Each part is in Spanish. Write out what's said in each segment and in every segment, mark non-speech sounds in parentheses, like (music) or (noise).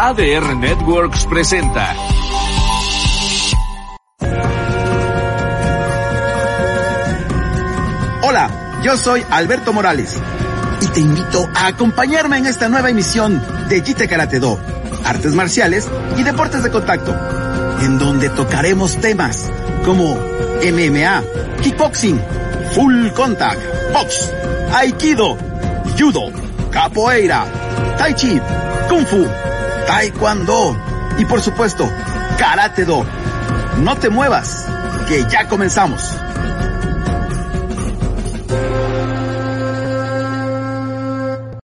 ADR Networks presenta. Hola, yo soy Alberto Morales y te invito a acompañarme en esta nueva emisión de Jite Karate Do, artes marciales y deportes de contacto, en donde tocaremos temas como MMA, kickboxing, full contact, box, aikido, judo, capoeira, tai chi, kung fu, taekwondo y por supuesto, karate do. No te muevas, que ya comenzamos.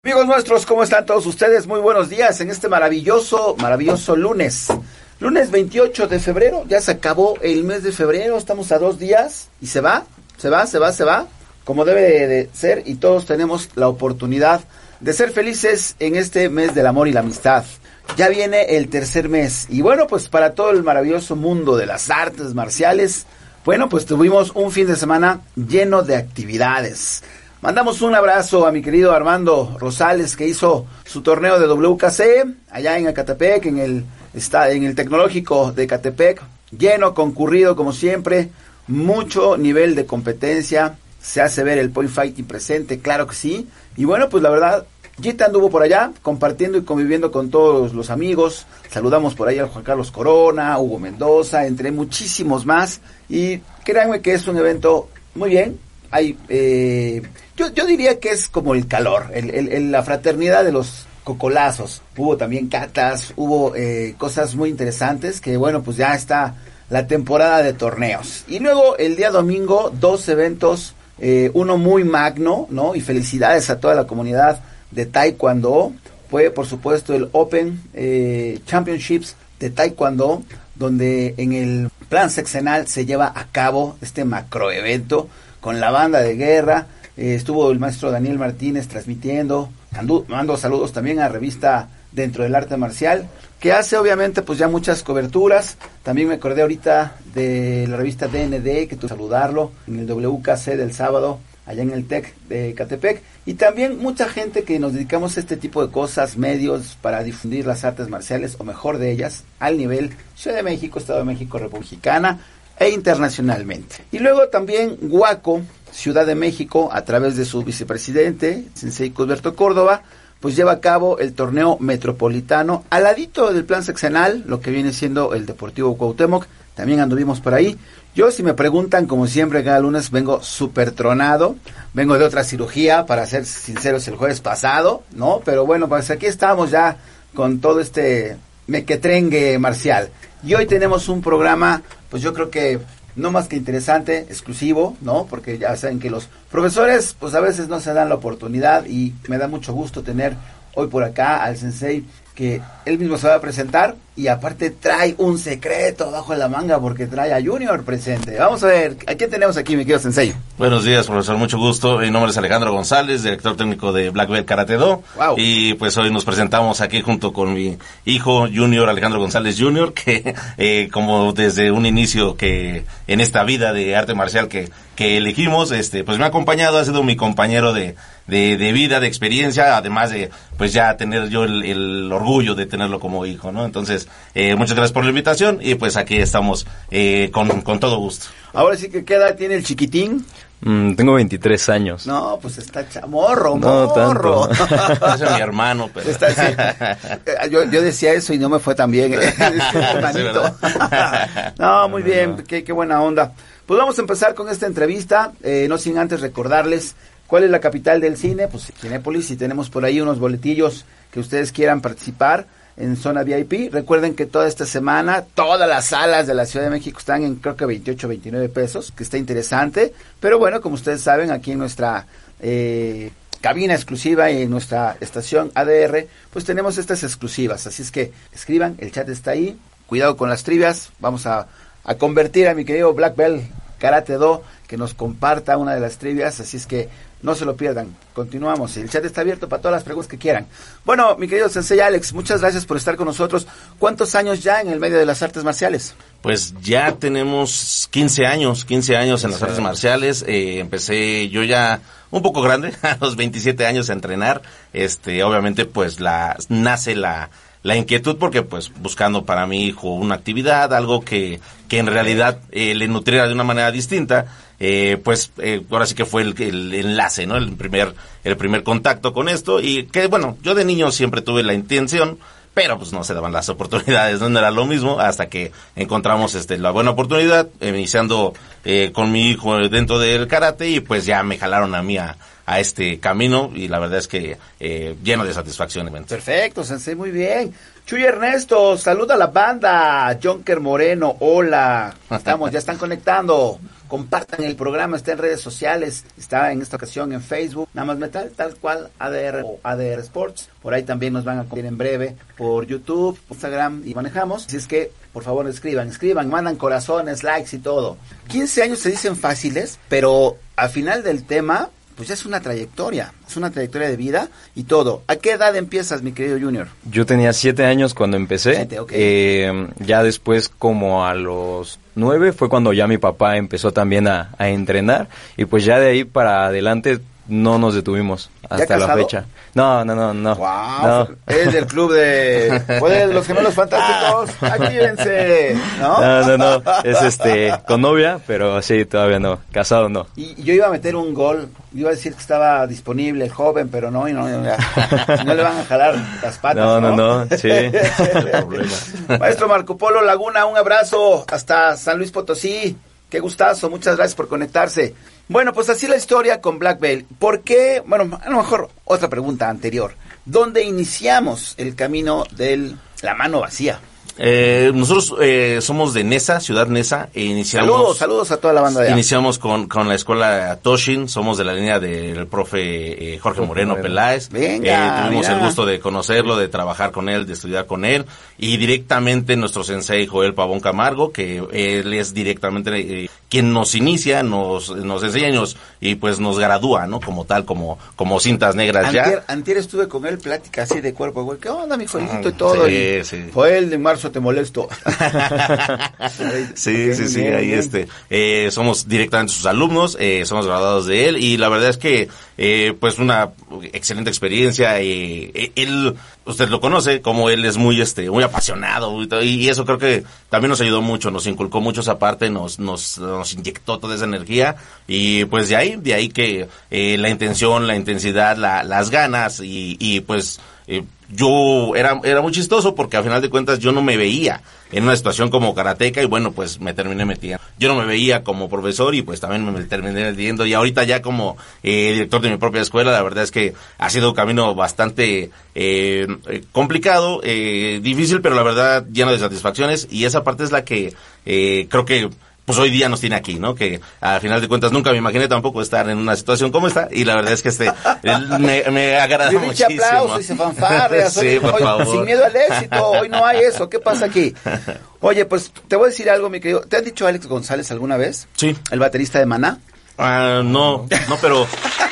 Amigos nuestros, ¿cómo están todos ustedes? Muy buenos días en este maravilloso, maravilloso lunes. Lunes 28 de febrero, ya se acabó el mes de febrero, estamos a dos días y se va, se va, se va, se va, como debe de ser y todos tenemos la oportunidad de ser felices en este mes del amor y la amistad. Ya viene el tercer mes. Y bueno, pues para todo el maravilloso mundo de las artes marciales, bueno, pues tuvimos un fin de semana lleno de actividades. Mandamos un abrazo a mi querido Armando Rosales que hizo su torneo de WKC allá en Acatepec, en el, está, en el tecnológico de Catepec, lleno, concurrido como siempre, mucho nivel de competencia, se hace ver el point fighting presente, claro que sí, y bueno, pues la verdad, Gita anduvo por allá compartiendo y conviviendo con todos los amigos, saludamos por ahí a Juan Carlos Corona, Hugo Mendoza, entre muchísimos más, y créanme que es un evento muy bien, hay, eh, yo, yo diría que es como el calor, el, el, el, la fraternidad de los cocolazos. Hubo también catas, hubo eh, cosas muy interesantes que bueno, pues ya está la temporada de torneos. Y luego el día domingo, dos eventos, eh, uno muy magno, ¿no? Y felicidades a toda la comunidad de Taekwondo. Fue, por supuesto, el Open eh, Championships de Taekwondo, donde en el plan sexenal se lleva a cabo este macroevento con la banda de guerra. Eh, estuvo el maestro Daniel Martínez transmitiendo. Mando saludos también a revista Dentro del Arte Marcial, que hace obviamente pues ya muchas coberturas. También me acordé ahorita de la revista DND, que tuve saludarlo en el WKC del sábado, allá en el TEC de Catepec. Y también mucha gente que nos dedicamos a este tipo de cosas, medios para difundir las artes marciales, o mejor de ellas, al nivel Ciudad de México, Estado de México, Republicana e internacionalmente. Y luego también Guaco, Ciudad de México, a través de su vicepresidente, Sensei Cusberto Córdoba, pues lleva a cabo el torneo metropolitano al ladito del plan sexenal, lo que viene siendo el Deportivo Cuauhtémoc, también anduvimos por ahí. Yo, si me preguntan, como siempre, cada lunes vengo súper tronado, vengo de otra cirugía, para ser sinceros, el jueves pasado, ¿no? Pero bueno, pues aquí estamos ya con todo este mequetrengue marcial. Y hoy tenemos un programa, pues yo creo que no más que interesante, exclusivo, ¿no? Porque ya saben que los profesores, pues a veces no se dan la oportunidad y me da mucho gusto tener hoy por acá al sensei que él mismo se va a presentar y aparte trae un secreto bajo la manga porque trae a Junior presente. Vamos a ver, ¿a quién tenemos aquí, mi querido sensei? Buenos días, profesor, mucho gusto. Mi nombre es Alejandro González, director técnico de Black Belt Karate Do. Wow. Y pues hoy nos presentamos aquí junto con mi hijo Junior, Alejandro González Junior, (laughs) que eh, como desde un inicio que en esta vida de arte marcial que, que elegimos, este, pues me ha acompañado, ha sido mi compañero de, de, de, vida, de experiencia, además de pues ya tener yo el, el orgullo de tenerlo como hijo, ¿no? Entonces, eh, muchas gracias por la invitación y pues aquí estamos eh, con, con, todo gusto. Ahora sí que qué edad tiene el chiquitín. Mm, tengo 23 años. No, pues está chamorro, no, morro. Tanto. (laughs) es mi hermano, pero... Está, sí. (laughs) yo, yo, decía eso y no me fue tan bien. ¿eh? (laughs) hermanito. no, muy bien, qué, qué buena onda. Pues vamos a empezar con esta entrevista, eh, no sin antes recordarles ¿Cuál es la capital del cine? Pues Cinépolis y tenemos por ahí unos boletillos que ustedes quieran participar en zona VIP. Recuerden que toda esta semana todas las salas de la Ciudad de México están en creo que 28, 29 pesos, que está interesante. Pero bueno, como ustedes saben, aquí en nuestra eh, cabina exclusiva en nuestra estación ADR, pues tenemos estas exclusivas. Así es que escriban, el chat está ahí. Cuidado con las trivias. Vamos a, a convertir a mi querido Black Belt Karate Do que nos comparta una de las trivias. Así es que no se lo pierdan. Continuamos. El chat está abierto para todas las preguntas que quieran. Bueno, mi querido Sensei Alex, muchas gracias por estar con nosotros. ¿Cuántos años ya en el medio de las artes marciales? Pues ya tenemos 15 años, 15 años en las artes marciales. Eh, empecé yo ya un poco grande, (laughs) a los 27 años a entrenar. Este, obviamente, pues la nace la la inquietud porque pues buscando para mi hijo una actividad, algo que, que en realidad eh, le nutriera de una manera distinta, eh, pues eh, ahora sí que fue el, el, enlace, ¿no? El primer, el primer contacto con esto y que bueno, yo de niño siempre tuve la intención, pero pues no se daban las (laughs) oportunidades, no era lo mismo hasta que encontramos este la buena oportunidad, iniciando con mi hijo dentro del karate y pues ya me jalaron a mí a, a este camino y la verdad es que eh, lleno de satisfacción. Perfecto, Sensei, muy bien. Chuy Ernesto, saluda a la banda. Jonker Moreno, hola. Estamos, ya están conectando. Compartan el programa, está en redes sociales, está en esta ocasión en Facebook, nada más metal, tal cual ADR o ADR Sports. Por ahí también nos van a comer en breve por YouTube, Instagram y manejamos. Así es que, por favor, escriban, escriban, mandan corazones, likes y todo. 15 años se dicen fáciles, pero al final del tema pues ya es una trayectoria, es una trayectoria de vida y todo. ¿A qué edad empiezas, mi querido Junior? Yo tenía siete años cuando empecé. Siete. Eh, ya después, como a los nueve, fue cuando ya mi papá empezó también a, a entrenar. Y pues ya de ahí para adelante no nos detuvimos hasta la fecha. No, no, no, no. Wow, Es del club de, pues, los gemelos fantásticos. (laughs) Aquí ¿no? No, no, no. Es este, con novia, pero sí, todavía no. Casado no. Y yo iba a meter un gol. Iba a decir que estaba disponible el joven, pero no, y no, no, no le van a jalar las patas. No, no, no, no sí. (laughs) Maestro Marco Polo Laguna, un abrazo hasta San Luis Potosí. Qué gustazo, muchas gracias por conectarse. Bueno, pues así la historia con Black Belt. ¿Por qué? Bueno, a lo mejor otra pregunta anterior. ¿Dónde iniciamos el camino de la mano vacía? Eh, nosotros eh, somos de Nesa, Ciudad Nesa. E iniciamos, saludos, saludos a toda la banda de Iniciamos con, con la escuela Toshin, somos de la línea del profe eh, Jorge Moreno, Peláez. Venga, tuvimos el gusto de conocerlo, de trabajar con él, de estudiar con él. Y directamente nuestro sensei Joel Pavón Camargo, que él es directamente quien nos inicia, nos, nos enseña y, nos, y pues nos gradúa, ¿no? Como tal, como, como cintas negras antier, ya. Antier estuve con él, plática así de cuerpo, güey. ¿Qué onda, mi Joelito y todo? Sí, y sí. Joel, de marzo te molesto. (laughs) sí, sí, sí, ahí este. Eh, somos directamente sus alumnos, eh, somos graduados de él y la verdad es que, eh, pues una excelente experiencia. Eh, él, usted lo conoce, como él es muy, este, muy apasionado y, y, eso creo que también nos ayudó mucho, nos inculcó mucho esa parte, nos, nos, nos inyectó toda esa energía y pues de ahí, de ahí que eh, la intención, la intensidad, la, las ganas y, y pues eh, yo era, era muy chistoso porque a final de cuentas yo no me veía en una situación como karateca y bueno, pues me terminé metiendo. Yo no me veía como profesor y pues también me terminé metiendo y ahorita ya como eh, director de mi propia escuela, la verdad es que ha sido un camino bastante eh, complicado, eh, difícil, pero la verdad lleno de satisfacciones y esa parte es la que eh, creo que pues hoy día nos tiene aquí, ¿no? Que al final de cuentas nunca me imaginé tampoco estar en una situación como esta y la verdad es que este me, me agrada muchísimo. aplausos y se (laughs) sí, por favor. Sin miedo al éxito, hoy no hay eso. ¿Qué pasa aquí? Oye, pues te voy a decir algo, mi querido. ¿Te han dicho Alex González alguna vez? Sí. El baterista de Maná. Uh, no, no, pero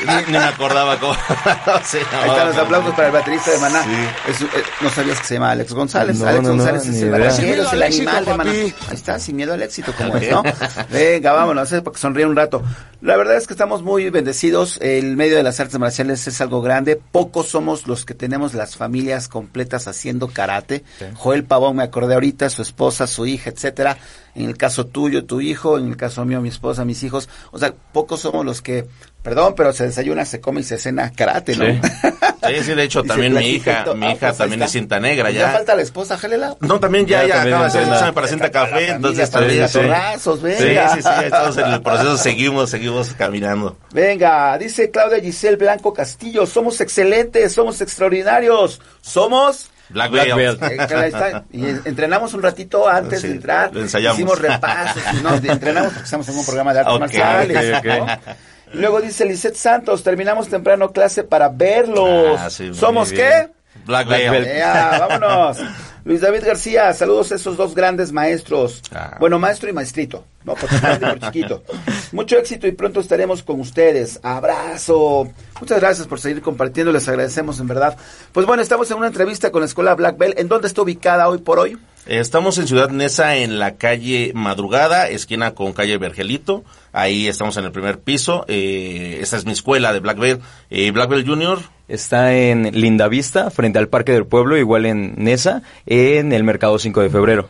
ni, ni, me acordaba cómo. (laughs) sí, no, Ahí están los aplausos para el baterista de Maná. Sí. Es, eh, no sabías que se llama Alex González. No, Alex no, González es el baterista, es el animal de Maná. Ahí está, sin miedo al éxito, como es, ¿no? (laughs) Venga, vámonos, para que sonríe un rato. La verdad es que estamos muy bendecidos. El medio de las artes marciales es algo grande. Pocos somos los que tenemos las familias completas haciendo karate. Sí. Joel Pavón, me acordé ahorita, su esposa, su hija, etcétera. En el caso tuyo, tu hijo, en el caso mío, mi esposa, mis hijos. O sea, pocos somos los que, perdón, pero se desayuna, se come y se cena karate, ¿no? Sí, (laughs) sí, sí de hecho, también mi hija, mi hija ah, pues también es cinta negra, ya. ya. falta la esposa, Jalela? No, también ya, ya, ya acaba de hacer el examen para cinta café, entonces también. Sí, venga. Sí, sí, sí, estamos en el proceso, seguimos, seguimos caminando. Venga, dice Claudia Giselle Blanco Castillo, somos excelentes, somos extraordinarios, somos... Black, Black Belt. Belt. y entrenamos un ratito antes sí, de entrar. Lo ensayamos. Hicimos repasos. No, entrenamos porque estamos en un programa de artes okay, marciales. Okay, okay. ¿no? Luego dice Lisette Santos, terminamos temprano clase para verlos. Ah, sí, ¿Somos bien. qué? Black Black Veil. Belt. (laughs) Vámonos. Luis David García, saludos a esos dos grandes maestros. Ah. Bueno, maestro y maestrito, no por grande y por chiquito. Mucho éxito y pronto estaremos con ustedes. Abrazo. Muchas gracias por seguir compartiendo, les agradecemos en verdad. Pues bueno, estamos en una entrevista con la Escuela Black Belt. ¿En dónde está ubicada hoy por hoy? Estamos en Ciudad Neza, en la calle Madrugada, esquina con calle Vergelito. Ahí estamos en el primer piso. Eh, esta es mi escuela de Black Belt. Eh, Black Belt Junior. Está en Lindavista, frente al Parque del Pueblo, igual en Nesa, en el Mercado 5 de Febrero.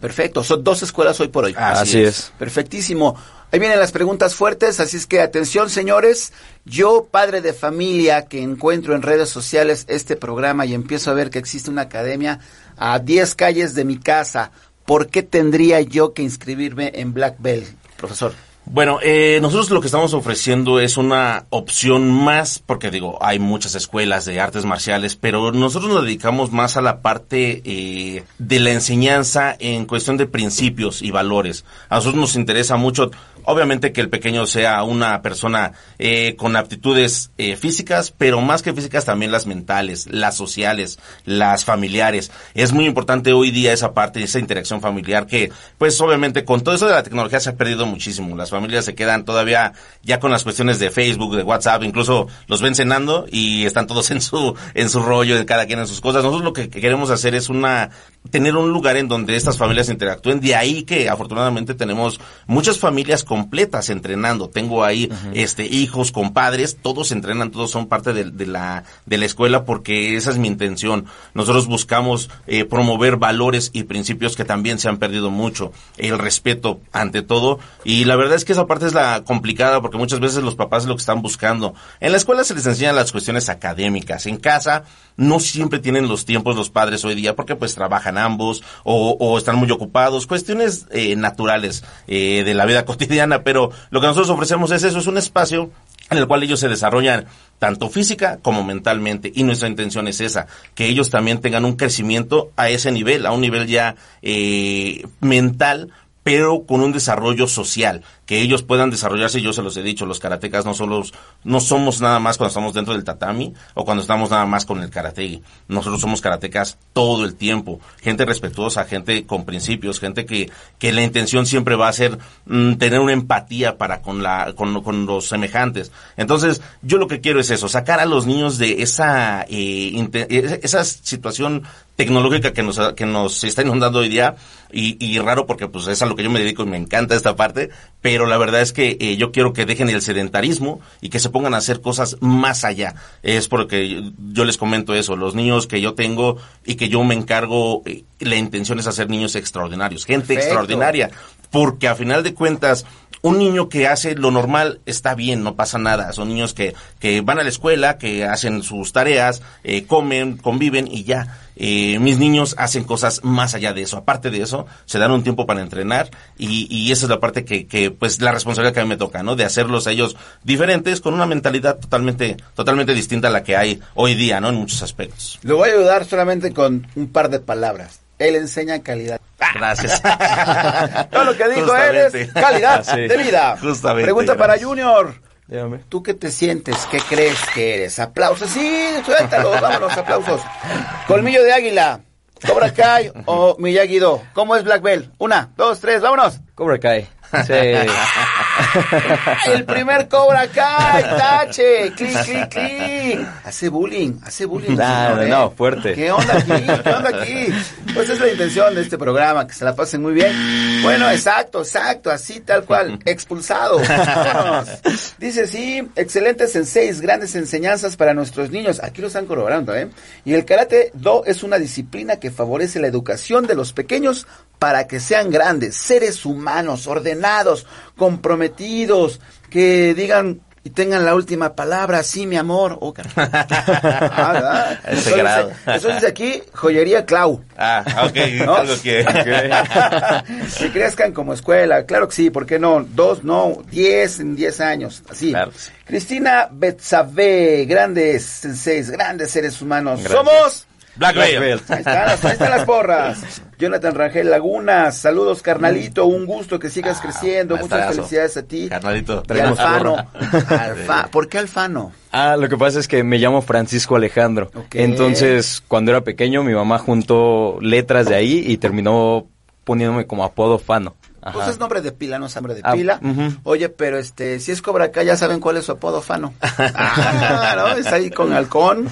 Perfecto, son dos escuelas hoy por hoy. Así Así, es. es. Perfectísimo. Ahí vienen las preguntas fuertes, así es que atención señores, yo padre de familia que encuentro en redes sociales este programa y empiezo a ver que existe una academia a 10 calles de mi casa, ¿por qué tendría yo que inscribirme en Black Belt, profesor? Bueno, eh, nosotros lo que estamos ofreciendo es una opción más, porque digo, hay muchas escuelas de artes marciales, pero nosotros nos dedicamos más a la parte eh, de la enseñanza en cuestión de principios y valores. A nosotros nos interesa mucho, obviamente, que el pequeño sea una persona eh, con aptitudes eh, físicas, pero más que físicas también las mentales, las sociales, las familiares. Es muy importante hoy día esa parte, esa interacción familiar que, pues obviamente con todo eso de la tecnología se ha perdido muchísimo. Las familias se quedan todavía ya con las cuestiones de Facebook, de WhatsApp, incluso los ven cenando y están todos (laughs) en su, en su rollo, de cada quien en sus cosas. Nosotros lo que queremos hacer es una, tener un lugar en donde estas familias interactúen. De ahí que afortunadamente tenemos muchas familias completas entrenando. Tengo ahí, este, hijos, compadres, todos entrenan, todos son parte de, de la, de la escuela porque esa es mi intención. Nosotros buscamos eh, promover valores y principios que también se han perdido mucho. El respeto ante todo. Y la verdad es que esa parte es la complicada porque muchas veces los papás es lo que están buscando. En la escuela se les enseñan las cuestiones académicas. En casa no siempre tienen los tiempos los padres hoy día porque pues trabajan ambos o, o están muy ocupados. Cuestiones eh, naturales eh, de la vida (laughs) cotidiana. Pero lo que nosotros ofrecemos es eso, es un espacio en el cual ellos se desarrollan tanto física como mentalmente y nuestra intención es esa, que ellos también tengan un crecimiento a ese nivel, a un nivel ya eh, mental pero con un desarrollo social, que ellos puedan desarrollarse, yo se los he dicho, los karatecas no solo, no somos nada más cuando estamos dentro del tatami o cuando estamos nada más con el karate. Nosotros somos karatecas todo el tiempo, gente respetuosa, gente con principios, gente que, que la intención siempre va a ser mm, tener una empatía para con la, con, con los semejantes. Entonces, yo lo que quiero es eso, sacar a los niños de esa, eh, inte- esa situación tecnológica que nos, que nos está inundando hoy día y, y raro porque pues es a lo que yo me dedico y me encanta esta parte, pero la verdad es que eh, yo quiero que dejen el sedentarismo y que se pongan a hacer cosas más allá. Es porque yo les comento eso, los niños que yo tengo y que yo me encargo, eh, la intención es hacer niños extraordinarios, gente Perfecto. extraordinaria, porque a final de cuentas un niño que hace lo normal está bien, no pasa nada. Son niños que, que van a la escuela, que hacen sus tareas, eh, comen, conviven y ya. Eh, mis niños hacen cosas más allá de eso. Aparte de eso, se dan un tiempo para entrenar y, y esa es la parte que, que, pues, la responsabilidad que a mí me toca, ¿no? De hacerlos a ellos diferentes con una mentalidad totalmente, totalmente distinta a la que hay hoy día, ¿no? En muchos aspectos. Le voy a ayudar solamente con un par de palabras. Él enseña calidad. Gracias. (laughs) Todo lo que dijo él es Justamente. calidad (laughs) de vida. Justamente, Pregunta para. Junior. Dígame. ¿Tú qué te sientes? ¿Qué crees que eres? Aplausos. Sí, suéltalo. (laughs) Vámonos, aplausos. Colmillo de águila. Cobra Kai o Miyagi-Do. ¿Cómo es Black Belt? Una, dos, tres, vámonos. Cobra Kai. Sí. El primer Cobra Kai, tache, clic, clic, clic. Hace bullying, hace bullying. Señor, no, ¿eh? no, fuerte. ¿Qué onda aquí? ¿Qué onda aquí? Pues es la intención de este programa, que se la pasen muy bien. Bueno, exacto, exacto, así tal cual, expulsado. Vámonos. Dice, sí, excelentes senseis, grandes enseñanzas para nuestros niños. Aquí lo están corroborando, ¿eh? Y el karate do es una disciplina que favorece la educación de los pequeños para que sean grandes, seres humanos, ordenados, comprometidos, que digan y tengan la última palabra, sí, mi amor. Oh. (laughs) (laughs) Ah. Ese grado. aquí, joyería Clau. Ah, ok, (laughs) ¿No? algo que... que crezcan como escuela, claro que sí, ¿por qué no? Dos, no, diez en diez años, así. Claro que sí. Cristina Betsabe, grandes senseis, grandes seres humanos. Gracias. Somos... Black. Ahí están, las, ahí están las porras. Jonathan Rangel Lagunas, saludos carnalito, un gusto que sigas ah, creciendo, muchas felicidades a ti. Carnalito, y Alfano. (laughs) Alfa, ¿Por qué Alfano? Ah, lo que pasa es que me llamo Francisco Alejandro. Entonces, cuando era pequeño, mi mamá juntó letras de ahí y terminó poniéndome como apodo Fano. Pues es nombre de pila, no es nombre de ah, pila. Oye, pero este, si es Cobra acá, ya saben cuál es su apodo, Fano. (laughs) ah, ¿no? Es ahí con halcón,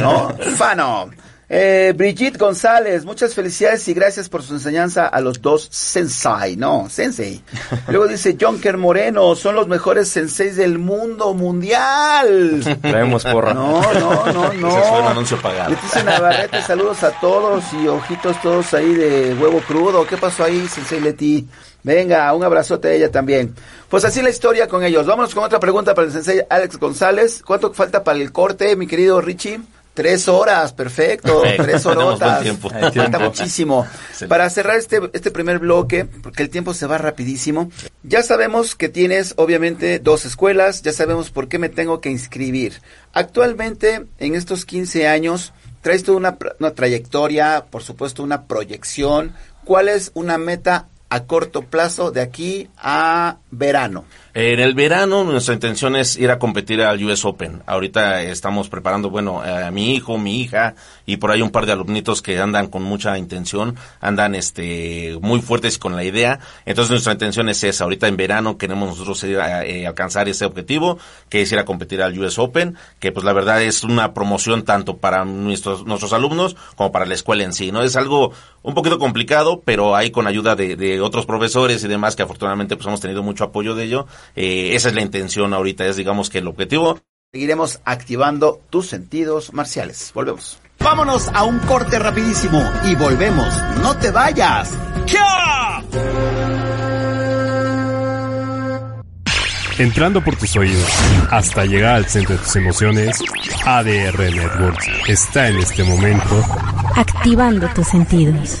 ¿no? Fano. Eh, Brigitte González, muchas felicidades y gracias por su enseñanza a los dos sensei, no, sensei. (laughs) Luego dice Jonker Moreno, son los mejores senseis del mundo mundial. (laughs) Traemos porra. No, no, no, (laughs) no. Ese fue un anuncio pagado. Leticia Navarrete, saludos a todos y ojitos todos ahí de huevo crudo. ¿Qué pasó ahí, sensei Leti? Venga, un abrazote a ella también. Pues así la historia con ellos. Vámonos con otra pregunta para el sensei Alex González. ¿Cuánto falta para el corte, mi querido Richie? Tres horas, perfecto, tres horotas. Falta muchísimo. Para cerrar este, este primer bloque, porque el tiempo se va rapidísimo, ya sabemos que tienes obviamente dos escuelas, ya sabemos por qué me tengo que inscribir. Actualmente, en estos 15 años, traes toda una, una trayectoria, por supuesto una proyección. ¿Cuál es una meta a corto plazo de aquí a verano? En el verano nuestra intención es ir a competir al US Open. Ahorita estamos preparando, bueno, a mi hijo, mi hija y por ahí un par de alumnitos que andan con mucha intención, andan este muy fuertes con la idea. Entonces nuestra intención es esa. Ahorita en verano queremos nosotros ir a, eh, alcanzar ese objetivo, que es ir a competir al US Open, que pues la verdad es una promoción tanto para nuestros nuestros alumnos como para la escuela en sí. No es algo un poquito complicado, pero ahí con ayuda de, de otros profesores y demás que afortunadamente pues hemos tenido mucho apoyo de ello eh, esa es la intención ahorita, es digamos que el objetivo. Seguiremos activando tus sentidos marciales. Volvemos. Vámonos a un corte rapidísimo y volvemos. No te vayas. Entrando por tus oídos hasta llegar al centro de tus emociones, ADR Networks está en este momento activando tus sentidos.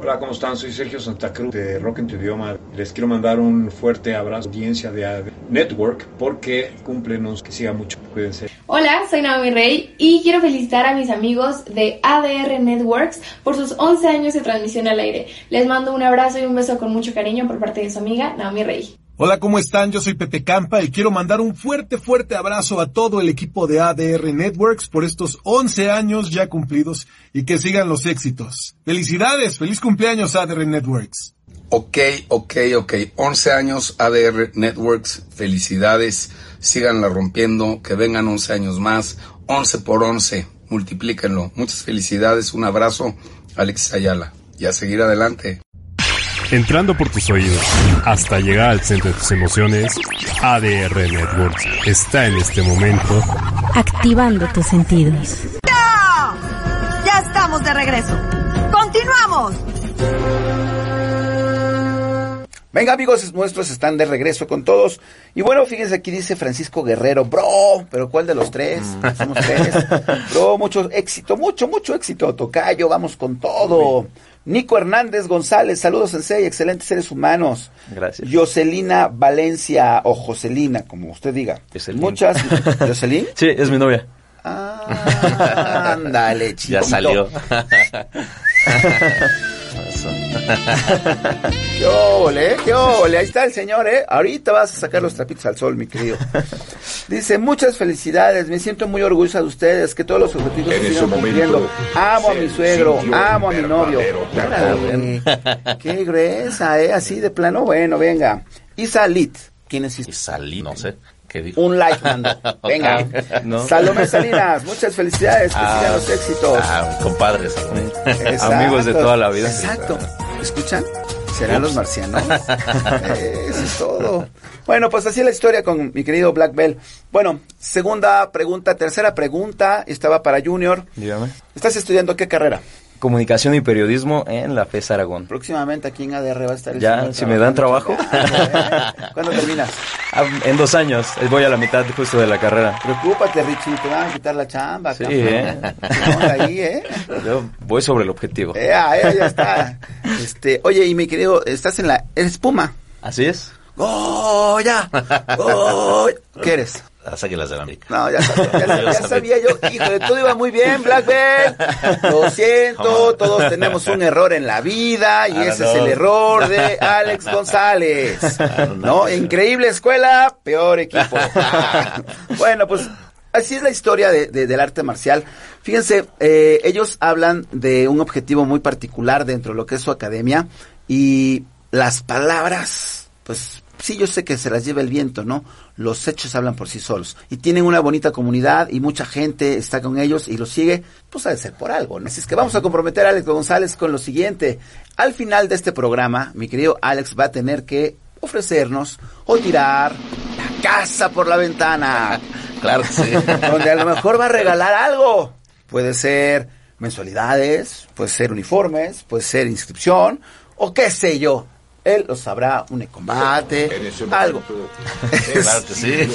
Hola, ¿cómo están? Soy Sergio Santa Cruz de Rock en tu idioma. Les quiero mandar un fuerte abrazo a la audiencia de AD Network porque cumplenos, que siga mucho. Cuídense. Hola, soy Naomi Rey y quiero felicitar a mis amigos de ADR Networks por sus 11 años de transmisión al aire. Les mando un abrazo y un beso con mucho cariño por parte de su amiga Naomi Rey. Hola, ¿cómo están? Yo soy Pepe Campa y quiero mandar un fuerte, fuerte abrazo a todo el equipo de ADR Networks por estos 11 años ya cumplidos y que sigan los éxitos. Felicidades, feliz cumpleaños ADR Networks. Ok, ok, ok. 11 años ADR Networks, felicidades, síganla rompiendo, que vengan 11 años más, 11 por 11, multiplíquenlo. Muchas felicidades, un abrazo, Alex Ayala, y a seguir adelante. Entrando por tus oídos hasta llegar al centro de tus emociones, ADR Networks está en este momento activando tus sentidos. ¡Ya! Ya estamos de regreso. ¡Continuamos! Venga amigos nuestros están de regreso con todos. Y bueno, fíjense aquí dice Francisco Guerrero, bro, pero ¿cuál de los tres? Somos tres. (laughs) Bro, mucho éxito, mucho, mucho éxito, Tocayo, vamos con todo. Nico Hernández González, saludos Sensei, excelentes seres humanos. Gracias. Jocelina Valencia, o Jocelina, como usted diga. Muchas. ¿Jocelyn? (laughs) Sí, es mi novia. Ah, ándale, chico. (laughs) Ya salió. (laughs) qué ole, qué ole. Ahí está el señor, ¿eh? Ahorita vas a sacar los trapitos al sol, mi querido. Dice, muchas felicidades. Me siento muy orgullosa de ustedes. Que todos los objetivos se sigan cumpliendo. Amo a mi suegro. Amo a mi novio. qué gruesa, ¿eh? Así de plano. Bueno, venga. Isalit. ¿Quién es Isalit? No sé. Un like mando. (laughs) Venga. Salomé Salinas, muchas felicidades, que sigan los éxitos. Ah, compadres. Amigos de toda la vida. Exacto. ¿Escuchan? ¿Serán los marcianos? (laughs) Eso es todo. Bueno, pues así la historia con mi querido Black Bell. Bueno, segunda pregunta, tercera pregunta, estaba para Junior. Dígame. ¿Estás estudiando qué carrera? Comunicación y periodismo en la FES Aragón. Próximamente aquí en ADR va a estar el Ya, si me dan trabajo. ¿Cuándo terminas? Ah, en dos años, voy a la mitad justo de la carrera. Preocúpate, Richie, te van a quitar la chamba. Sí. ¿eh? Ahí, ¿eh? Yo voy sobre el objetivo. Eh, ah, eh, ya está. Este, oye, y mi querido, estás en la... ¿Eres Puma? Así es. ¡Goya! ¡Goya! ¿Qué eres? Las águilas de la América. No, ya, sabía, ya, ya sabía yo. Híjole, todo iba muy bien, Black Belt. Lo siento, todos tenemos un error en la vida y Ahora ese no. es el error de Alex (laughs) González. No, increíble escuela, peor equipo. (laughs) Bueno, pues así es la historia de, de- del arte marcial. Fíjense, eh, ellos hablan de un objetivo muy particular dentro de lo que es su academia y las palabras, pues sí, yo sé que se las lleva el viento, ¿no? Los hechos hablan por sí solos. Y tienen una bonita comunidad y mucha gente está con ellos y los sigue, pues ha de ser por algo, ¿no? Así es que vamos a comprometer a Alex González con lo siguiente. Al final de este programa, mi querido Alex va a tener que ofrecernos o tirar la casa por la ventana. (laughs) Claro que sí. (laughs) Donde a lo mejor va a regalar algo. Puede ser mensualidades, puede ser uniformes, puede ser inscripción o qué sé yo. Él lo sabrá, un combate, algo. (laughs)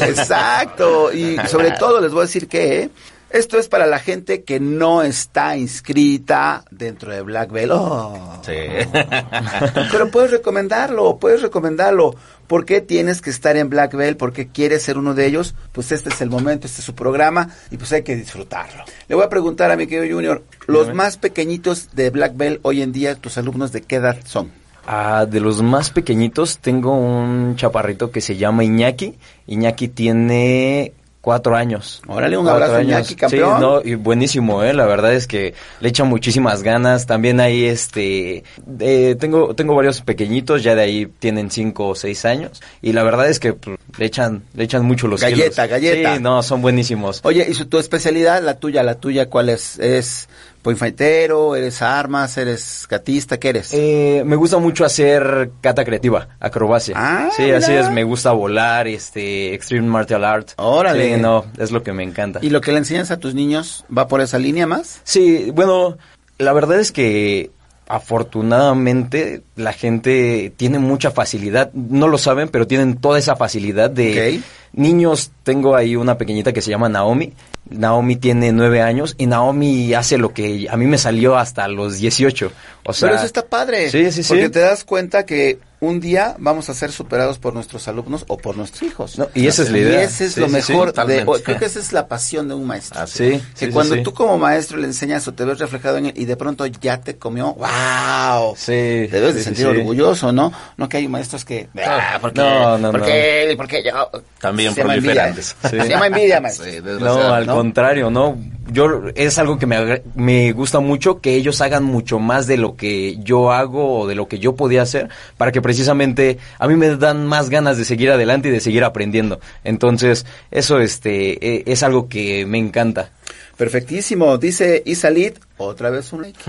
Exacto. Y sobre (laughs) todo les voy a decir que esto es para la gente que no está inscrita dentro de Black Belt. Oh. Sí. (laughs) Pero puedes recomendarlo, puedes recomendarlo. ¿Por qué tienes que estar en Black Belt? ¿Por qué quieres ser uno de ellos? Pues este es el momento, este es su programa y pues hay que disfrutarlo. Le voy a preguntar a mi querido Junior, los más pequeñitos de Black Belt hoy en día, tus alumnos de qué edad son? Ah, de los más pequeñitos tengo un chaparrito que se llama Iñaki. Iñaki tiene cuatro años. Órale, un abrazo, Iñaki, campeón. Sí, no, y buenísimo, eh. La verdad es que le echa muchísimas ganas. También hay este, eh, tengo, tengo varios pequeñitos, ya de ahí tienen cinco o seis años. Y la verdad es que pues, le echan, le echan mucho los Galleta, kilos. galleta. Sí, no, son buenísimos. Oye, ¿y su, tu especialidad, la tuya, la tuya, cuál es? ¿Es poinfightero? ¿Eres armas? ¿Eres gatista? ¿Qué eres? Eh, me gusta mucho hacer cata creativa, acrobacia. Ah, sí, así es, me gusta volar, este, extreme martial art. Órale. Sí, no, es lo que me encanta. ¿Y lo que le enseñas a tus niños va por esa línea más? Sí, bueno, la verdad es que afortunadamente la gente tiene mucha facilidad, no lo saben, pero tienen toda esa facilidad de niños. Tengo ahí una pequeñita que se llama Naomi. Naomi tiene nueve años y Naomi hace lo que a mí me salió hasta los 18. O sea, Pero eso está padre. Sí, sí, sí. Porque te das cuenta que un día vamos a ser superados por nuestros alumnos o por nuestros hijos. No, y esa es la idea. Y ese es Sí, lo sí, sí, mejor. de, creo que esa es la pasión de un maestro. Sí, que sí, sí, cuando sí. tú como maestro le enseñas o te ves reflejado en él y de pronto ya te comió, ¡wow! Sí, Debes de sentir orgulloso, ¿no? No que hay maestros que... "Ah, ¿por qué? No, no, ¿Por no. qué? ¿Por qué yo? También Se Se llama envidia, maestro. Sí, No, al ¿no? contrario, no. Yo es algo que me, me gusta mucho que ellos hagan mucho más de lo que yo hago o de lo que yo podía hacer para que precisamente a mí me dan más ganas de seguir adelante y de seguir aprendiendo. Entonces, eso este e- es algo que me encanta. Perfectísimo, dice Isalit, otra vez un like.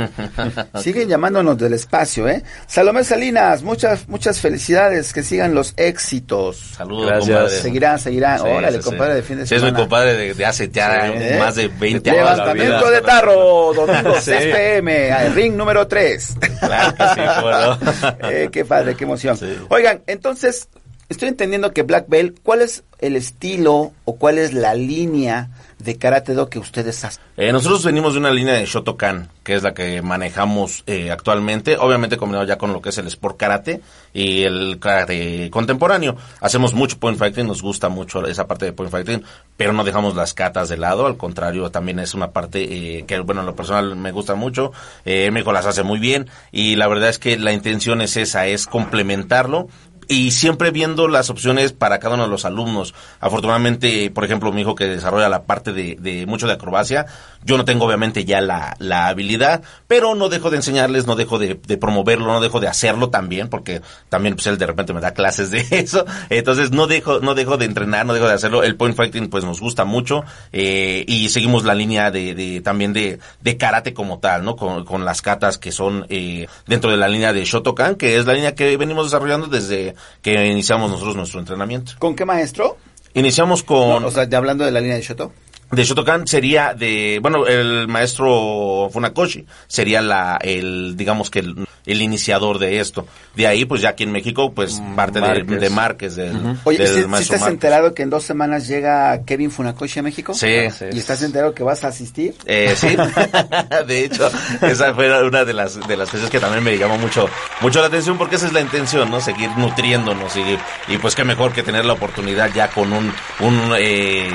(laughs) Siguen llamándonos del espacio, ¿eh? Salomé Salinas, muchas, muchas felicidades, que sigan los éxitos. Saludos, Gracias. compadre. Seguirán, seguirán. Sí, Órale, sí, sí. compadre, de fin de Sí, es mi semana. compadre de, de hace ya ¿Eh? más de 20 años. Levantamiento de tarro, domingo (laughs) Sí. 6 pm, al ring número 3. Claro que sí, cómo no. (laughs) eh, qué padre, qué emoción. Sí. Oigan, entonces, estoy entendiendo que Black Belt, ¿cuál es el estilo o cuál es la línea de Karate Do que ustedes hacen? Eh, nosotros venimos de una línea de Shotokan, que es la que manejamos eh, actualmente, obviamente combinado ya con lo que es el Sport Karate y el Karate contemporáneo. Hacemos mucho Point Fighting, nos gusta mucho esa parte de Point Fighting, pero no dejamos las catas de lado, al contrario, también es una parte eh, que, bueno, en lo personal me gusta mucho, eh, México las hace muy bien y la verdad es que la intención es esa, es complementarlo y siempre viendo las opciones para cada uno de los alumnos. Afortunadamente, por ejemplo, mi hijo que desarrolla la parte de, de mucho de acrobacia, yo no tengo obviamente ya la, la habilidad, pero no dejo de enseñarles, no dejo de, de promoverlo, no dejo de hacerlo también, porque también pues él de repente me da clases de (laughs) eso. Entonces no dejo, no dejo de entrenar, no dejo de hacerlo. El point fighting pues nos gusta mucho eh, y seguimos la línea de, de también de, de karate como tal, ¿no? Con, con las katas que son eh, dentro de la línea de Shotokan, que es la línea que venimos desarrollando desde que iniciamos nosotros nuestro entrenamiento. ¿Con qué maestro? Iniciamos con... o sea, ya hablando de la línea de Shoto. De Shotokan sería de, bueno, el maestro Funakoshi sería la, el, digamos que el, el iniciador de esto. De ahí, pues ya aquí en México, pues parte Márquez. de, de Márquez, del, Oye, del ¿sí- ¿sí, maestro estás Márquez. enterado que en dos semanas llega Kevin Funakoshi a México? Sí. ¿Y estás enterado que vas a asistir? Eh, sí, (laughs) (laughs) de hecho, esa fue una de las de las cosas que también me llamó mucho mucho la atención porque esa es la intención, ¿no? Seguir nutriéndonos y, y pues qué mejor que tener la oportunidad ya con un, un eh,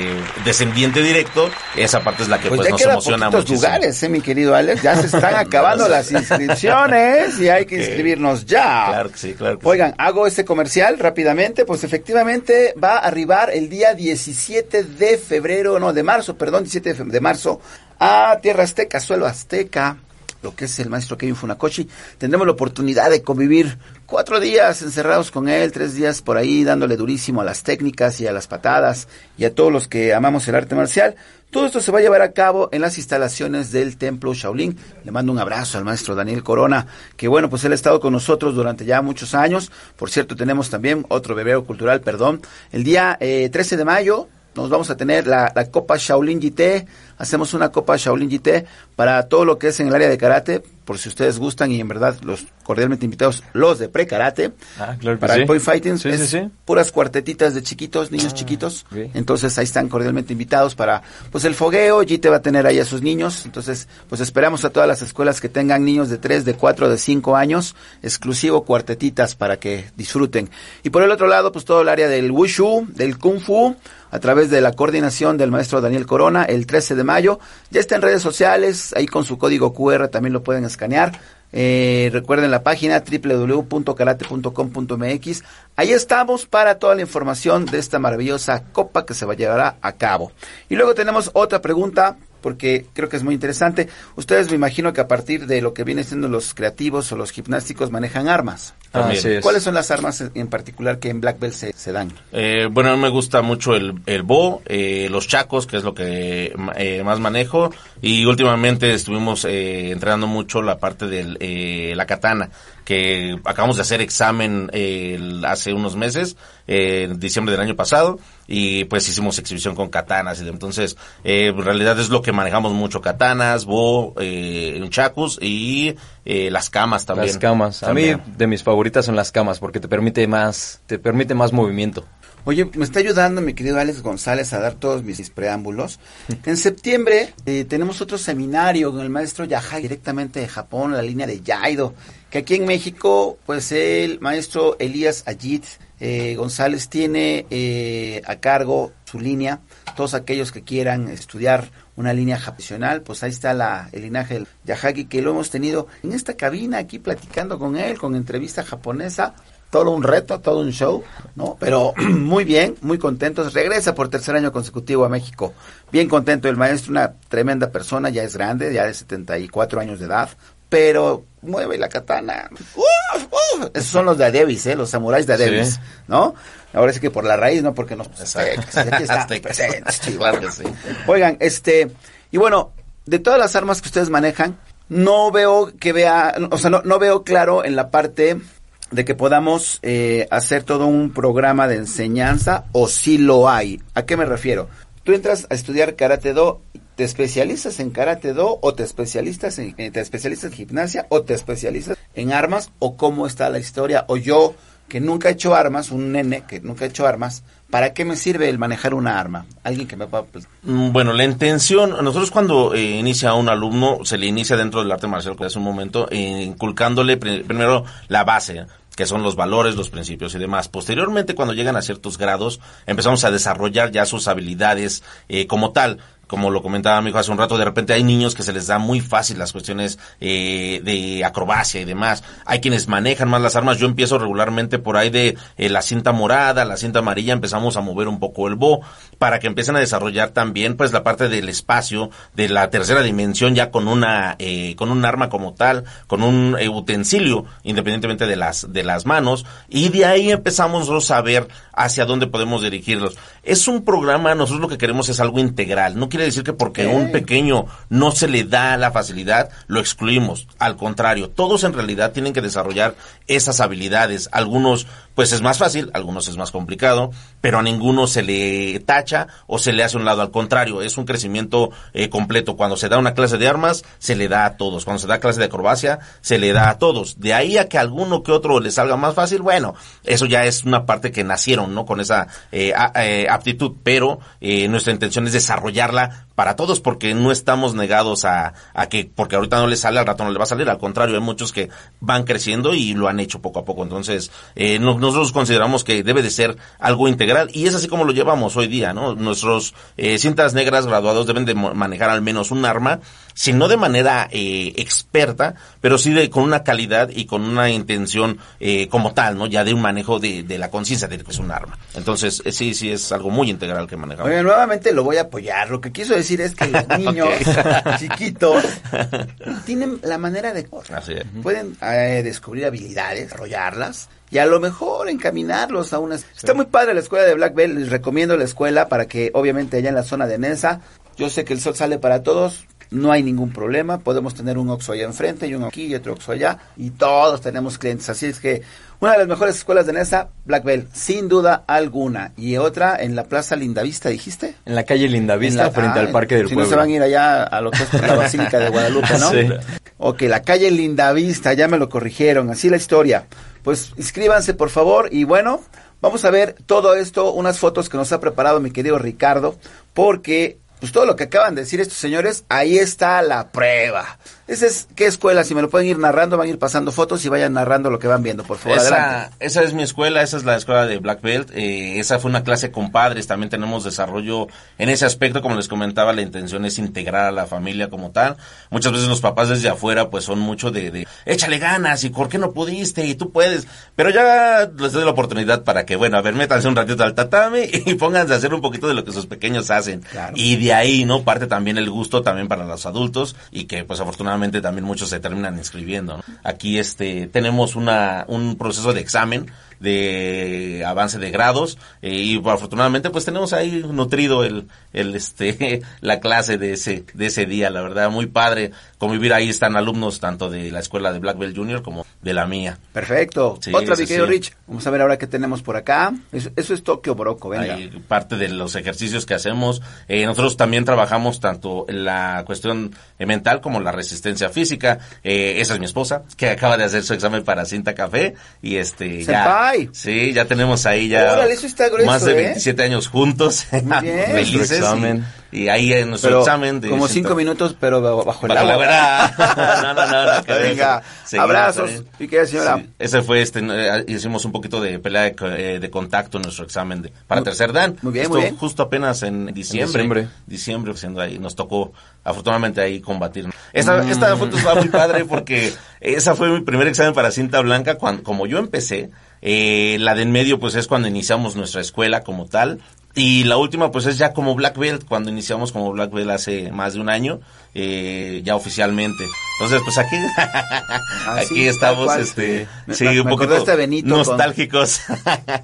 descendiente directo, esa parte es la que pues, Pues, nos emociona muchísimo. lugares, eh, mi querido Alex. Ya se están (laughs) acabando las inscripciones y hay que inscribirnos ya. Claro que sí, claro que Oigan, hago este comercial rápidamente, pues efectivamente va a arribar el día 17 de febrero, no, de marzo, perdón, 17 de, fe- de marzo, a Tierra Azteca, suelo azteca, lo que es el maestro Kevin Funakoshi. Tendremos la oportunidad de convivir cuatro días encerrados con él, tres días por ahí dándole durísimo a las técnicas y a las patadas y a todos los que amamos el arte marcial. Todo esto se va a llevar a cabo en las instalaciones del Templo Shaolin. Le mando un abrazo al maestro Daniel Corona, que bueno, pues él ha estado con nosotros durante ya muchos años. Por cierto, tenemos también otro bebeo cultural, perdón. El día eh, 13 de mayo nos vamos a tener la, la Copa Shaolin GT. Hacemos una Copa Shaolin GT para todo lo que es en el área de karate, por si ustedes gustan y en verdad los cordialmente invitados, los de pre-karate. Ah, claro Para sí. el Point Fighting Sí, es sí, puras cuartetitas de chiquitos, niños chiquitos. Entonces ahí están cordialmente invitados para pues el fogueo. GT va a tener ahí a sus niños. Entonces pues esperamos a todas las escuelas que tengan niños de 3, de 4, de 5 años. Exclusivo cuartetitas para que disfruten. Y por el otro lado pues todo el área del Wushu, del Kung Fu a través de la coordinación del maestro Daniel Corona el 13 de mayo. Ya está en redes sociales, ahí con su código QR también lo pueden escanear. Eh, recuerden la página www.karate.com.mx. Ahí estamos para toda la información de esta maravillosa copa que se va a llevar a cabo. Y luego tenemos otra pregunta porque creo que es muy interesante. Ustedes me imagino que a partir de lo que vienen siendo los creativos o los gimnásticos manejan armas. También. así es. ¿Cuáles son las armas en particular que en Black Belt se, se dan? Eh, bueno, a mí me gusta mucho el, el bo, eh, los chacos, que es lo que eh, más manejo, y últimamente estuvimos eh, entrenando mucho la parte de eh, la katana, que acabamos de hacer examen eh, el- hace unos meses, eh, en diciembre del año pasado, y pues hicimos exhibición con katanas, y de- entonces eh, en realidad es lo que manejamos mucho, katanas, bo, eh, chacos y eh, las camas también. Las camas. A mí de mis favoritas son las camas porque te permite más, te permite más movimiento. Oye, me está ayudando mi querido Alex González a dar todos mis preámbulos. En septiembre eh, tenemos otro seminario con el maestro Yahai directamente de Japón, la línea de Yaido, que aquí en México, pues el maestro Elías Ayit eh, González tiene eh, a cargo su línea. Todos aquellos que quieran estudiar una línea japonal, pues ahí está la, el linaje del Yahagi que lo hemos tenido en esta cabina aquí platicando con él, con entrevista japonesa todo un reto, todo un show, ¿no? Pero (clears throat) muy bien, muy contentos. Regresa por tercer año consecutivo a México. Bien contento el maestro, una tremenda persona, ya es grande, ya de 74 años de edad, pero mueve la katana. ¡Uf! ¡Uf! Esos son los de Adebis, ¿eh? Los samuráis de Adebis, Sí. ¿no? Ahora sí que por la raíz, no porque nos... aquí está. (laughs) Claro (laughs) que sí. Oigan, este, y bueno, de todas las armas que ustedes manejan, no veo que vea, o sea, no, no veo claro en la parte de que podamos eh, hacer todo un programa de enseñanza o si lo hay. ¿A qué me refiero? Tú entras a estudiar Karate Do, te especializas en Karate Do o te especializas en, eh, te especializas en gimnasia o te especializas en armas o cómo está la historia o yo que nunca he hecho armas, un nene que nunca ha hecho armas, ¿para qué me sirve el manejar una arma? Alguien que me pueda pues, Mm, Bueno, la intención, nosotros cuando eh, inicia a un alumno, se le inicia dentro del arte marcial, que hace un momento, eh, inculcándole pri- primero la base, que son los valores, los principios y demás. Posteriormente, cuando llegan a ciertos grados, empezamos a desarrollar ya sus habilidades eh, como tal. Como lo comentaba mi hijo hace un rato, de repente hay niños que se les da muy fácil las cuestiones eh, de acrobacia y demás. Hay quienes manejan más las armas. Yo empiezo regularmente por ahí de eh, la cinta morada, la cinta amarilla, empezamos a mover un poco el bo para que empiecen a desarrollar también pues la parte del espacio, de la tercera dimensión ya con una eh, con un arma como tal, con un eh, utensilio independientemente de las de las manos y de ahí empezamos a ver hacia dónde podemos dirigirlos. Es un programa, nosotros lo que queremos es algo integral. No quiere decir que porque a un pequeño no se le da la facilidad, lo excluimos. Al contrario, todos en realidad tienen que desarrollar esas habilidades. Algunos pues es más fácil, algunos es más complicado, pero a ninguno se le tacha o se le hace un lado. Al contrario, es un crecimiento eh, completo. Cuando se da una clase de armas, se le da a todos. Cuando se da clase de acrobacia, se le da a todos. De ahí a que alguno que otro le salga más fácil, bueno, eso ya es una parte que nacieron, ¿no? Con esa eh, eh, aptitud, pero nuestra intención es desarrollarla para todos porque no estamos negados a, a que, porque ahorita no le sale, al rato no le va a salir. Al contrario, hay muchos que van creciendo y lo han hecho poco a poco. Entonces, eh, nosotros consideramos que debe de ser algo integral y es así como lo llevamos hoy día, ¿no? Nuestros eh, cintas negras graduados deben de manejar al menos un arma si no de manera eh, experta, pero sí de, con una calidad y con una intención eh, como tal, ¿no? Ya de un manejo de, de la conciencia de que es un arma. Entonces, eh, sí, sí es algo muy integral que manejamos. Nuevamente lo voy a apoyar. Lo que quiso decir es que los (laughs) niños (laughs) chiquitos (laughs) tienen la manera de Así es. Pueden descubrir habilidades, desarrollarlas y a lo mejor encaminarlos a una... Está muy padre la escuela de Black Belt, les recomiendo la escuela para que obviamente allá en la zona de Nesa, yo sé que el sol sale para todos, no hay ningún problema, podemos tener un Oxxo allá enfrente y uno aquí y otro Oxxo allá y todos tenemos clientes, así es que una de las mejores escuelas de Nesa, Black Bell, sin duda alguna. Y otra en la Plaza Lindavista, ¿dijiste? En la calle Lindavista, frente al ah, Parque del si Pueblo. no se van a ir allá a lo que es la Basílica de Guadalupe, ¿no? (laughs) Sí. Ok, la calle Lindavista, ya me lo corrigieron, así la historia. Pues inscríbanse, por favor, y bueno, vamos a ver todo esto, unas fotos que nos ha preparado mi querido Ricardo, porque pues todo lo que acaban de decir estos señores, ahí está la prueba. Esa es, ¿qué escuela? Si me lo pueden ir narrando, van a ir pasando fotos y vayan narrando lo que van viendo, por favor. Esa, esa es mi escuela, esa es la escuela de Black Belt. Eh, esa fue una clase con padres, también tenemos desarrollo en ese aspecto, como les comentaba, la intención es integrar a la familia como tal. Muchas veces los papás desde afuera pues son mucho de, de échale ganas y por qué no pudiste y tú puedes. Pero ya les doy la oportunidad para que, bueno, a ver, métanse un ratito al tatame (laughs) y pónganse a hacer un poquito de lo que sus pequeños hacen. Y de ahí, ¿no? Parte también el gusto también para los adultos y que pues afortunadamente también muchos se terminan inscribiendo. Aquí este tenemos una un proceso de examen de avance de grados eh, y afortunadamente pues tenemos ahí nutrido el, el este (laughs) la clase de ese de ese día la verdad muy padre convivir ahí. Están alumnos tanto de la escuela de Black Belt Junior como de la mía. Perfecto. Otra mi querido Rich. Vamos a ver ahora qué tenemos por acá. Eso, es Tokio Boroco venga. Parte de los ejercicios que hacemos. Eh, nosotros también trabajamos tanto la cuestión mental como la resistencia física. Eh, esa es mi esposa que acaba de hacer su examen para cinta café y este ya Sí, ya tenemos ahí ya más de 27 ¿eh? años juntos. (laughs) Muy bien. Felices. Y, ahí en nuestro examen. De como cinco minutos, pero bajo el agua. (laughs) (laughs) no, no, no, que venga. Abrazos. ¿Y qué, señora? ese fue este, eh, hicimos un poquito de pelea de, eh, contacto en nuestro examen de, para tercer dan. Muy bien, muy bien. Justo apenas en diciembre. diciembre. Diciembre, siendo ahí, nos tocó afortunadamente ahí combatir. Esta, mm. esta foto está muy padre porque esa fue mi primer examen para cinta blanca cuando, como yo empecé, eh, la de en medio pues es cuando iniciamos nuestra escuela como tal. Y la última pues es ya como Black Belt, cuando iniciamos como Black Belt hace más de un año, eh, ya oficialmente. Entonces pues aquí, ah, (laughs) aquí estamos, este, sí, un poquito este nostálgicos,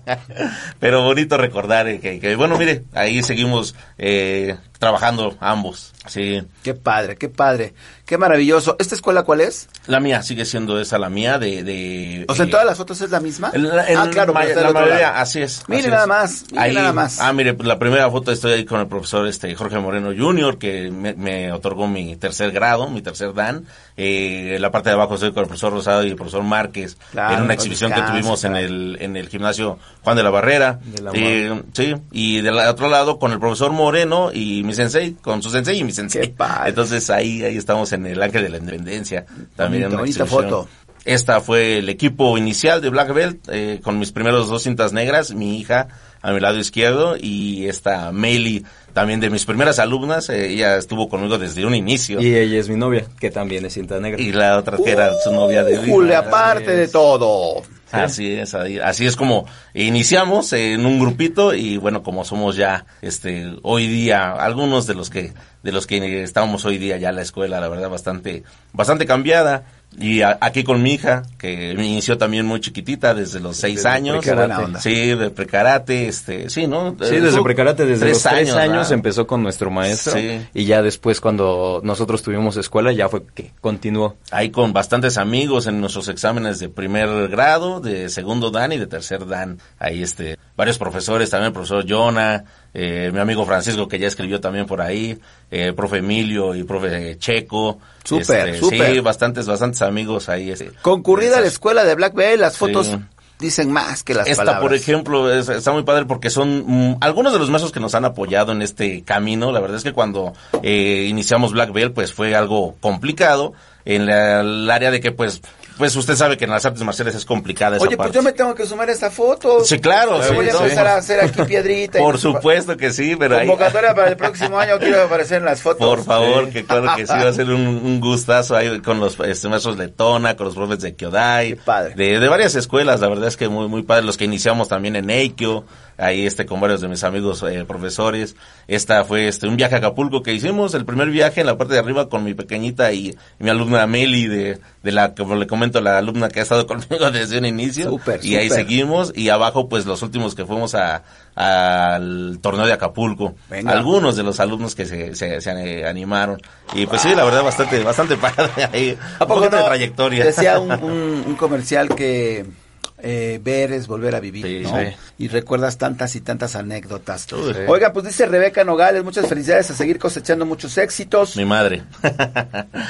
(laughs) pero bonito recordar eh, que, que, bueno, mire, ahí seguimos eh, trabajando ambos. Sí. Qué padre, qué padre. Qué maravilloso. ¿Esta escuela cuál es? La mía, sigue siendo esa la mía de... de o sea, ¿en eh, todas las fotos es la misma? ah, claro, la mayoría, así es. Mire nada más, mire nada más. Ah, mire, pues la primera foto estoy ahí con el profesor este Jorge Moreno Jr., que me, otorgó mi tercer grado, mi tercer Dan. Eh, la parte de abajo estoy con el profesor Rosado y el profesor Márquez, en una exhibición que tuvimos en el en el gimnasio Juan de la Barrera. Eh, sí, y del otro lado con el profesor Moreno y mi sensei, con su sensei y mi sensei. Entonces ahí ahí estamos en el Ángel de la Independencia. También bonita, foto. Esta fue el equipo inicial de Black Belt, eh, con mis primeros dos cintas negras, mi hija a mi lado izquierdo y esta Meili también de mis primeras alumnas, eh, ella estuvo conmigo desde un inicio. Y ella es mi novia, que también es cinta negra. Y la otra que era su novia de Julia, aparte de todo. Así es, así es como iniciamos en un grupito y bueno, como somos ya este hoy día algunos de los que de los que estábamos hoy día ya en la escuela, la verdad bastante bastante cambiada y aquí con mi hija, que me inició también muy chiquitita, desde los seis años. Sí, de precarate, este, sí, ¿no? Sí, desde precarate, desde los tres años, empezó con nuestro maestro. Y ya después cuando nosotros tuvimos escuela, ya fue que continuó. Ahí con bastantes amigos en nuestros exámenes de primer grado, de segundo dan y de tercer dan. Ahí este, varios profesores, también el profesor Jonah, eh, mi amigo Francisco que ya escribió también por ahí, eh, profe Emilio y profe Checo. Súper, este, súper. Sí, bastantes, bastantes amigos ahí. Este, Concurrida la escuela de Black Bell, las fotos dicen más que las Esta, palabras. por ejemplo, está muy padre porque son mm, algunos de los maestros que nos han apoyado en este camino. La verdad es que cuando eh, iniciamos Black Belt, pues fue algo complicado en el área de que, pues, pues usted sabe que en las artes marciales es complicada esa Oye, pues yo me tengo que sumar esta foto. Sí, claro. Sí, voy a empezar a hacer aquí piedrita. Por supuesto que sí, pero ahí... Convocatoria para el próximo año, quiero aparecer en las fotos. Por favor, que claro que sí, va a ser un, (laughs) un gustazo ahí con los este, maestros de Tona, con los profes de Kyodai. padre. De, de varias escuelas, la verdad es que muy, muy padre. Los que iniciamos también en Eikyo, ahí este con varios de mis amigos eh, profesores. Esta fue este un viaje a Acapulco que hicimos, el primer viaje en la parte de arriba con mi pequeñita y, mi alumna Meli de, de la, como le comento, la alumna que ha estado (laughs) conmigo desde un inicio. Súper, y ahí seguimos y abajo pues los últimos que fuimos a al torneo de Acapulco. Venga. Algunos de los alumnos que se, se, se animaron. Y pues sí, la verdad bastante bastante padre ahí. ¿A Un poco de trayectoria. Decía un, (laughs) un- un comercial que eh, ver es volver a vivir, Sí, ¿no? sí. Y recuerdas tantas y tantas anécdotas. Sí. Oiga, pues dice Rebeca Nogales, muchas felicidades a seguir cosechando muchos éxitos. Mi madre. (laughs)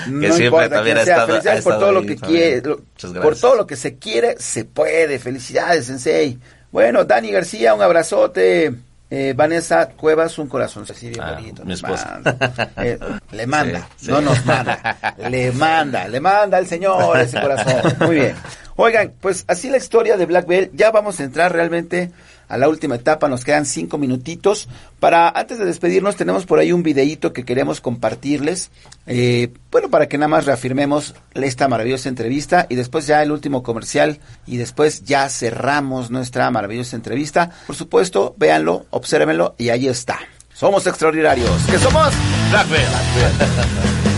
No que siempre importa también ha sea, estado, felicidades ha por todo lo que quiere, lo- por todo lo que se quiere, se puede. Felicidades, Sensei. Bueno, Dani García, un abrazote. Eh, Vanessa Cuevas, un corazón así bien Ah, bonito. mi nos esposa. manda. Eh, le (laughs) manda, Sí, sí. no nos manda, le manda, le manda al Señor ese corazón. Muy bien. Oigan, pues así la historia de Black Belt. Ya vamos a entrar realmente a la última etapa. Nos quedan cinco minutitos. Para antes de despedirnos tenemos por ahí un videíto que queremos compartirles. Eh, bueno, para que nada más reafirmemos esta maravillosa entrevista y después ya el último comercial y después ya cerramos nuestra maravillosa entrevista. Por supuesto, véanlo, obsérvenlo y ahí está. Somos extraordinarios. ¿Qué somos? Black Belt. (laughs)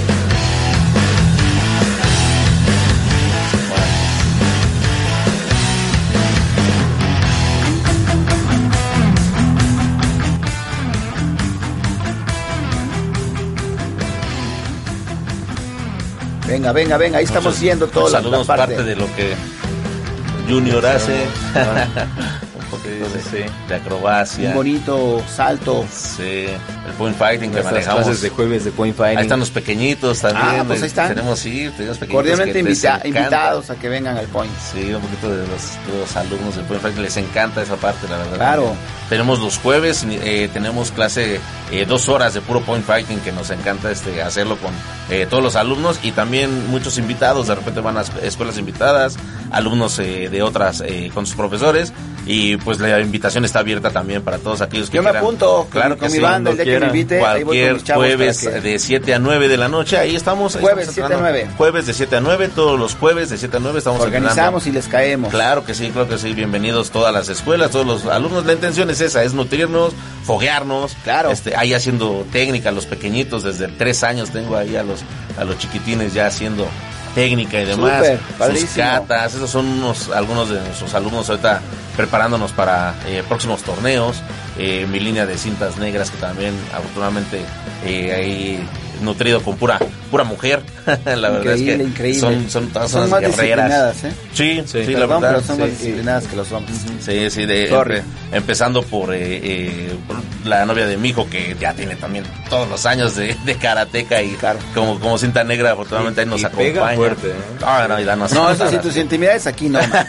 Venga, venga, venga, ahí estamos viendo todo muchos la, la saludos, parte. parte de lo que Junior hace. Un poquito de, acrobacia. Un bonito salto. Sí, el point fighting que manejamos. clases de jueves de point fighting. Ahí están los pequeñitos también. Ah, pues ahí eh, están. Tenemos, sí, tenemos pequeñitos. Cordialmente invita- invitados a que vengan al point. Sí, un poquito de los, de los alumnos del Point Fighting les encanta esa parte, la verdad. Claro. Tenemos los jueves, eh, tenemos clase eh, dos horas de puro Point Fighting que nos encanta este hacerlo con eh, todos los alumnos y también muchos invitados. De repente van a es- escuelas invitadas, alumnos eh, de otras eh, con sus profesores y pues la invitación está abierta también para todos aquellos que Yo me quieran. apunto claro con que mi sí. banda, el día que me Quieran. invite, ahí voy con Cualquier jueves que- de 7 a 9 de la noche, ahí estamos. ahí Jueves, estamos 7 a entrenando. 9. Jueves de 7 a 9, todos los jueves de 7 a 9 estamos Organizamos entrenando. y les caemos. Claro que sí, claro que sí. Bienvenidos todas las escuelas, todos los alumnos. La intención es esa, es nutrirnos, foguearnos. Claro. Este, ahí haciendo técnica, los pequeñitos, desde tres años tengo ahí a los, a los chiquitines ya haciendo técnica y demás. Sus catas, esos son unos, algunos de nuestros alumnos ahorita preparándonos para eh, próximos torneos. Eh, mi línea de cintas negras que también afortunadamente eh, ahí nutrido con pura pura mujer (laughs) la verdad es que increíble. son son todas Son más guerreras disciplinadas, ¿eh? sí sí, la Perdón, verdad pero son sí, más sí. disciplinadas que los hombres. Sí, sí, de, empe- empezando por, eh, eh, por la novia de mi hijo que ya tiene también todos los años de, de karateca y como, como cinta negra afortunadamente ahí nos y acompaña. pega fuerte, ¿eh? Ah, no, y danos- No, (laughs) eso sí, tus intimidades aquí no. man.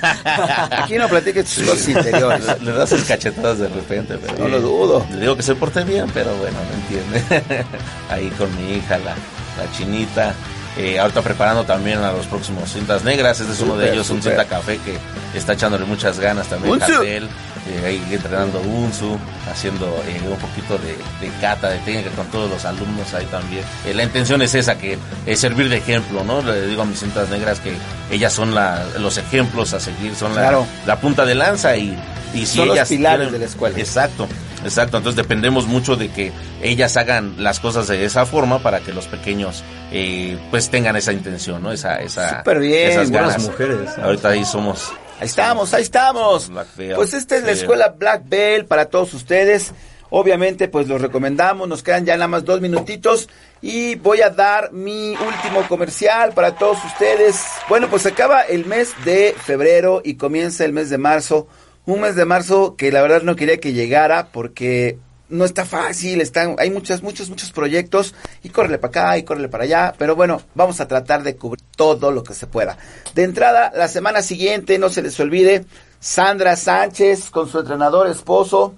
Aquí no platiques tus cosas interiores. Le, le das sus cachetadas de repente, pero No lo dudo. Le digo que se porte bien, pero bueno, no entiende. (laughs) Ahí con mi hija, la, la chinita. Eh, ahorita preparando también a los próximos cintas negras. Este es uno de ellos, un cinta café que está echándole muchas ganas también. Cartel, eh, ahí entrenando Unsu, haciendo eh, un poquito de, de cata, de técnica con todos los alumnos ahí también. Eh, la intención es esa, que es servir de ejemplo, ¿no? Le digo a mis cintas negras que ellas son la, los ejemplos a seguir, son la, Claro. la punta de lanza y, y si Son los ellas pilares quieren- de la escuela. Exacto. Exacto, entonces dependemos mucho de que ellas hagan las cosas de esa forma para que los pequeños eh, pues tengan esa intención, ¿no? Esa, esa, Súper bien, esas buenas ganas. mujeres. Ahorita ahí somos. Ahí estamos, ahí estamos. Black Pues esta es la escuela Black Bell para todos ustedes. Obviamente, pues los recomendamos. Nos quedan ya nada más dos minutitos. Y voy a dar mi último comercial para todos ustedes. Bueno, pues acaba el mes de febrero y comienza el mes de marzo. Un mes de marzo que la verdad no quería que llegara porque no está fácil, están, hay muchos, muchos, muchos proyectos y córrele para acá y córrele para allá, pero bueno, vamos a tratar de cubrir todo lo que se pueda. De entrada, la semana siguiente, no se les olvide, Sandra Sánchez con su entrenador esposo,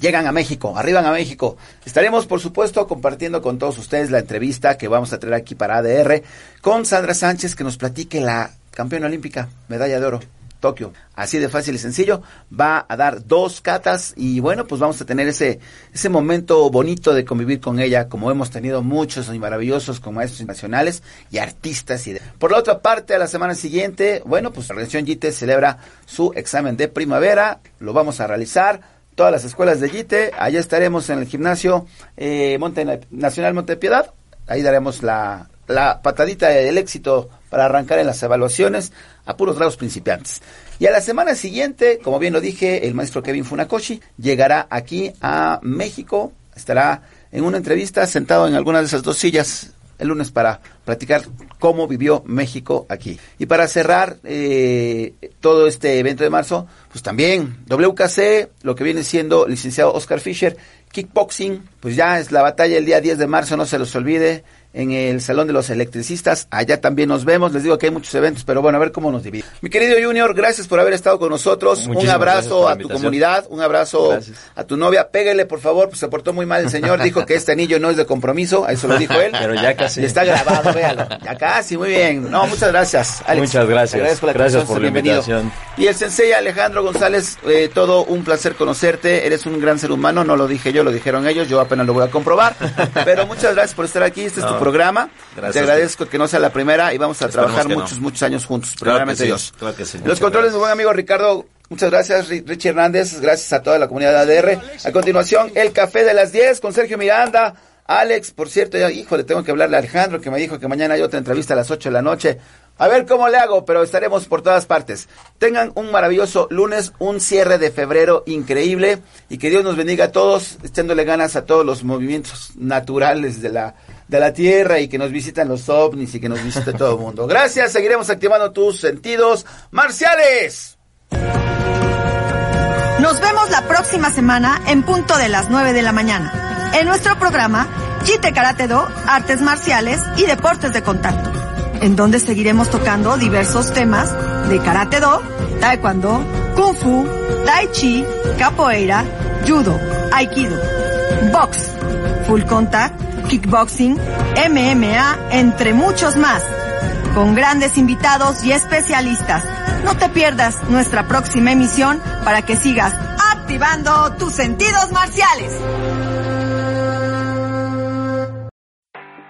llegan a México, arriban a México. Estaremos, por supuesto, compartiendo con todos ustedes la entrevista que vamos a traer aquí para ADR con Sandra Sánchez que nos platique la campeona olímpica, medalla de oro. Tokio, así de fácil y sencillo, va a dar dos catas y bueno, pues vamos a tener ese ese momento bonito de convivir con ella, como hemos tenido muchos y maravillosos con maestros nacionales y artistas y. Por la otra parte, a la semana siguiente, bueno, pues la organización JITE celebra su examen de primavera, lo vamos a realizar todas las escuelas de JITE, allá estaremos en el gimnasio eh, Monte Nacional Monte Piedad, ahí daremos la, la patadita del éxito para arrancar en las evaluaciones a puros grados principiantes. Y a la semana siguiente, como bien lo dije, el maestro Kevin Funakoshi llegará aquí a México, estará en una entrevista sentado en alguna de esas dos sillas el lunes para platicar cómo vivió México aquí. Y para cerrar eh, todo este evento de marzo, pues también WKC, lo que viene siendo licenciado Oscar Fisher, kickboxing, pues ya es la batalla el día 10 de marzo, no se los olvide, en el Salón de los Electricistas. Allá también nos vemos. Les digo que hay muchos eventos, pero bueno, a ver cómo nos divide. Mi querido Junior, gracias por haber estado con nosotros. Muchísimas un abrazo a tu comunidad, un abrazo Gracias. a tu novia. Pégale, por favor, pues se portó muy mal el señor. (laughs) Dijo que este anillo no es de compromiso, eso lo dijo él. Pero ya casi. Y está grabado, véalo. Ya casi, muy bien. No, muchas gracias, Alex. Muchas gracias. La Gracias por la bienvenido. invitación. Y el sensei Alejandro González, eh, todo un placer conocerte. Eres un gran ser humano, no lo dije yo, lo dijeron ellos. Yo apenas lo voy a comprobar. (laughs) Pero muchas gracias por estar aquí. Este es tu programa. gracias. Te agradezco que no sea la primera y vamos a trabajar no. muchos, muchos años juntos. Claro sí, Dios. claro sí. Los controles, mi buen amigo Ricardo. Muchas gracias, Ri- Richie Hernández. Gracias a toda la comunidad de ADR. A continuación, el café de las 10 con Sergio Miranda. Alex, por cierto, ya, híjole, tengo que hablarle a Alejandro que me dijo que mañana hay otra entrevista a las 8 de la noche. A ver cómo le hago, pero estaremos por todas partes. Tengan un maravilloso lunes, un cierre de febrero increíble y que Dios nos bendiga a todos, echándole ganas a todos los movimientos naturales de la, de la tierra y que nos visitan los ovnis y que nos visite todo el (laughs) mundo. Gracias, seguiremos activando tus sentidos marciales. Nos vemos la próxima semana en punto de las 9 de la mañana. En nuestro programa Jite Karate Do, Artes Marciales y Deportes de Contacto, en donde seguiremos tocando diversos temas de Karate Do, Taekwondo, Kung Fu, Tai Chi, Capoeira, Judo, Aikido, Box, Full Contact, Kickboxing, MMA, entre muchos más con grandes invitados y especialistas. No te pierdas nuestra próxima emisión para que sigas activando tus sentidos marciales.